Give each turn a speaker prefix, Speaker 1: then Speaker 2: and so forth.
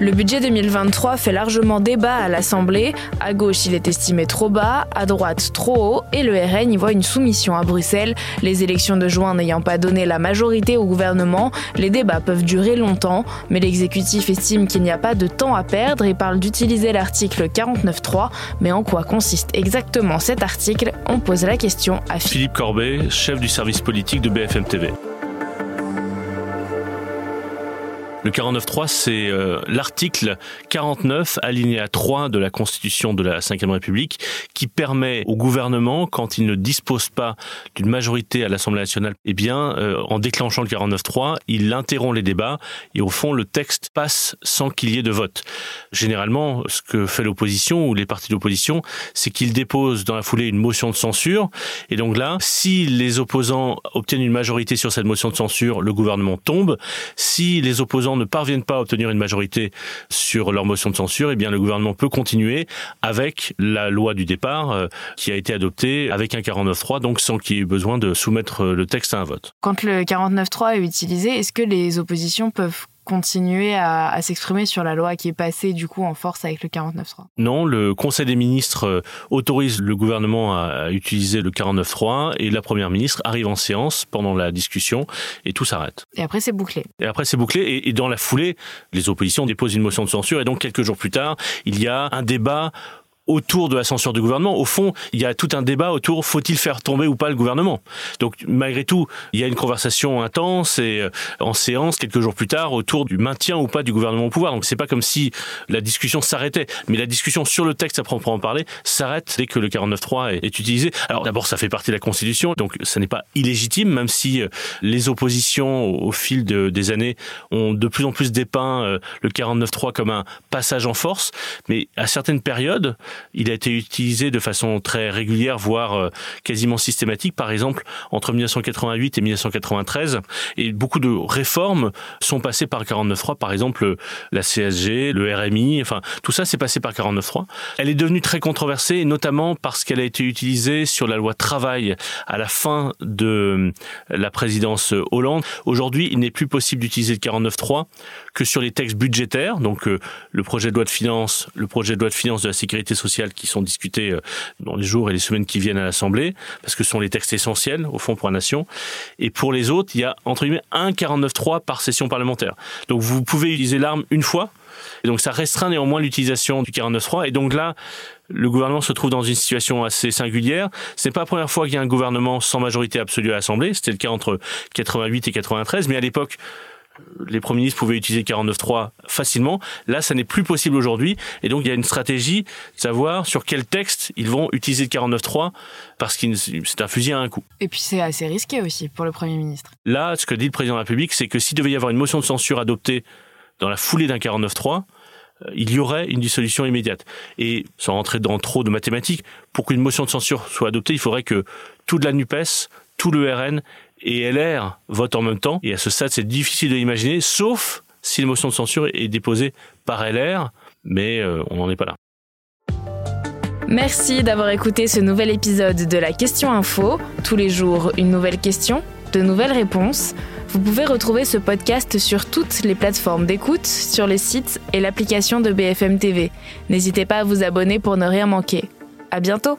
Speaker 1: Le budget 2023 fait largement débat à l'Assemblée. À gauche, il est estimé trop bas, à droite, trop haut, et le RN y voit une soumission à Bruxelles. Les élections de juin n'ayant pas donné la majorité au gouvernement, les débats peuvent durer longtemps, mais l'exécutif estime qu'il n'y a pas de temps à perdre et parle d'utiliser l'article 49.3. Mais en quoi consiste exactement cet article? On pose la question à
Speaker 2: Philippe Corbet, chef du service politique de BFM TV. Le 49.3, c'est euh, l'article 49, alinéa 3 de la Constitution de la Ve République, qui permet au gouvernement, quand il ne dispose pas d'une majorité à l'Assemblée nationale, eh bien, euh, en déclenchant le 49.3, il interrompt les débats et au fond, le texte passe sans qu'il y ait de vote. Généralement, ce que fait l'opposition ou les partis d'opposition, c'est qu'ils déposent dans la foulée une motion de censure. Et donc là, si les opposants obtiennent une majorité sur cette motion de censure, le gouvernement tombe. Si les opposants ne parviennent pas à obtenir une majorité sur leur motion de censure, eh bien le gouvernement peut continuer avec la loi du départ euh, qui a été adoptée avec un 49.3, donc sans qu'il y ait besoin de soumettre le texte à un vote.
Speaker 1: Quand le 49.3 est utilisé, est-ce que les oppositions peuvent continuer à, s'exprimer sur la loi qui est passée du coup en force avec le 49.3
Speaker 2: Non, le Conseil des ministres euh, autorise le gouvernement à utiliser le 49.3 et la Première ministre arrive en séance pendant la discussion et tout s'arrête.
Speaker 1: Et après c'est bouclé.
Speaker 2: Et après c'est bouclé et, et dans la foulée, les oppositions déposent une motion de censure et donc quelques jours plus tard, il y a un débat autour de la censure du gouvernement. Au fond, il y a tout un débat autour faut-il faire tomber ou pas le gouvernement? Donc malgré tout, il y a une conversation intense et euh, en séance quelques jours plus tard autour du maintien ou pas du gouvernement au pouvoir. Donc c'est pas comme si la discussion s'arrêtait, mais la discussion sur le texte à proprement parler s'arrête dès que le 49.3 est, est utilisé. Alors d'abord, ça fait partie de la Constitution, donc ça n'est pas illégitime, même si euh, les oppositions au, fil de, des années ont de plus en plus dépeint euh, le 49.3 comme un passage en force, mais à certaines périodes, il a été utilisé de façon très régulière, voire euh, quasiment systématique, par exemple entre 1988 et 1993. Et beaucoup de réformes sont passées par 49.3, par exemple la CSG, le RMI, enfin tout ça s'est passé par 49.3. Elle est devenue très controversée, notamment parce qu'elle a été utilisée sur la loi travail à la fin de la présidence Hollande. Aujourd'hui, il n'est plus possible d'utiliser le 49.3 que sur les textes budgétaires, donc euh, le projet de loi de finances, le projet de loi de finances de la sécurité sociale qui sont discutés euh, dans les jours et les semaines qui viennent à l'Assemblée, parce que ce sont les textes essentiels, au fond, pour la nation. Et pour les autres, il y a, entre guillemets, un 49.3 par session parlementaire. Donc vous pouvez utiliser l'arme une fois, et donc ça restreint néanmoins l'utilisation du 49.3. Et donc là, le gouvernement se trouve dans une situation assez singulière. Ce n'est pas la première fois qu'il y a un gouvernement sans majorité absolue à l'Assemblée. C'était le cas entre 88 et 93. Mais à l'époque, les premiers ministres pouvaient utiliser 49.3 facilement. Là, ça n'est plus possible aujourd'hui. Et donc, il y a une stratégie de savoir sur quel texte ils vont utiliser le 49.3 parce que c'est un fusil à un coup.
Speaker 1: Et puis, c'est assez risqué aussi pour le Premier ministre.
Speaker 2: Là, ce que dit le président de la République, c'est que s'il devait y avoir une motion de censure adoptée dans la foulée d'un 49.3, euh, il y aurait une dissolution immédiate. Et sans rentrer dans trop de mathématiques, pour qu'une motion de censure soit adoptée, il faudrait que toute la NUPES, tout le RN et LR votent en même temps. Et à ce stade, c'est difficile de l'imaginer, sauf si la motion de censure est déposée par LR, mais euh, on n'en est pas là.
Speaker 1: Merci d'avoir écouté ce nouvel épisode de la Question Info. Tous les jours, une nouvelle question, de nouvelles réponses. Vous pouvez retrouver ce podcast sur toutes les plateformes d'écoute, sur les sites et l'application de BFM TV. N'hésitez pas à vous abonner pour ne rien manquer. À bientôt!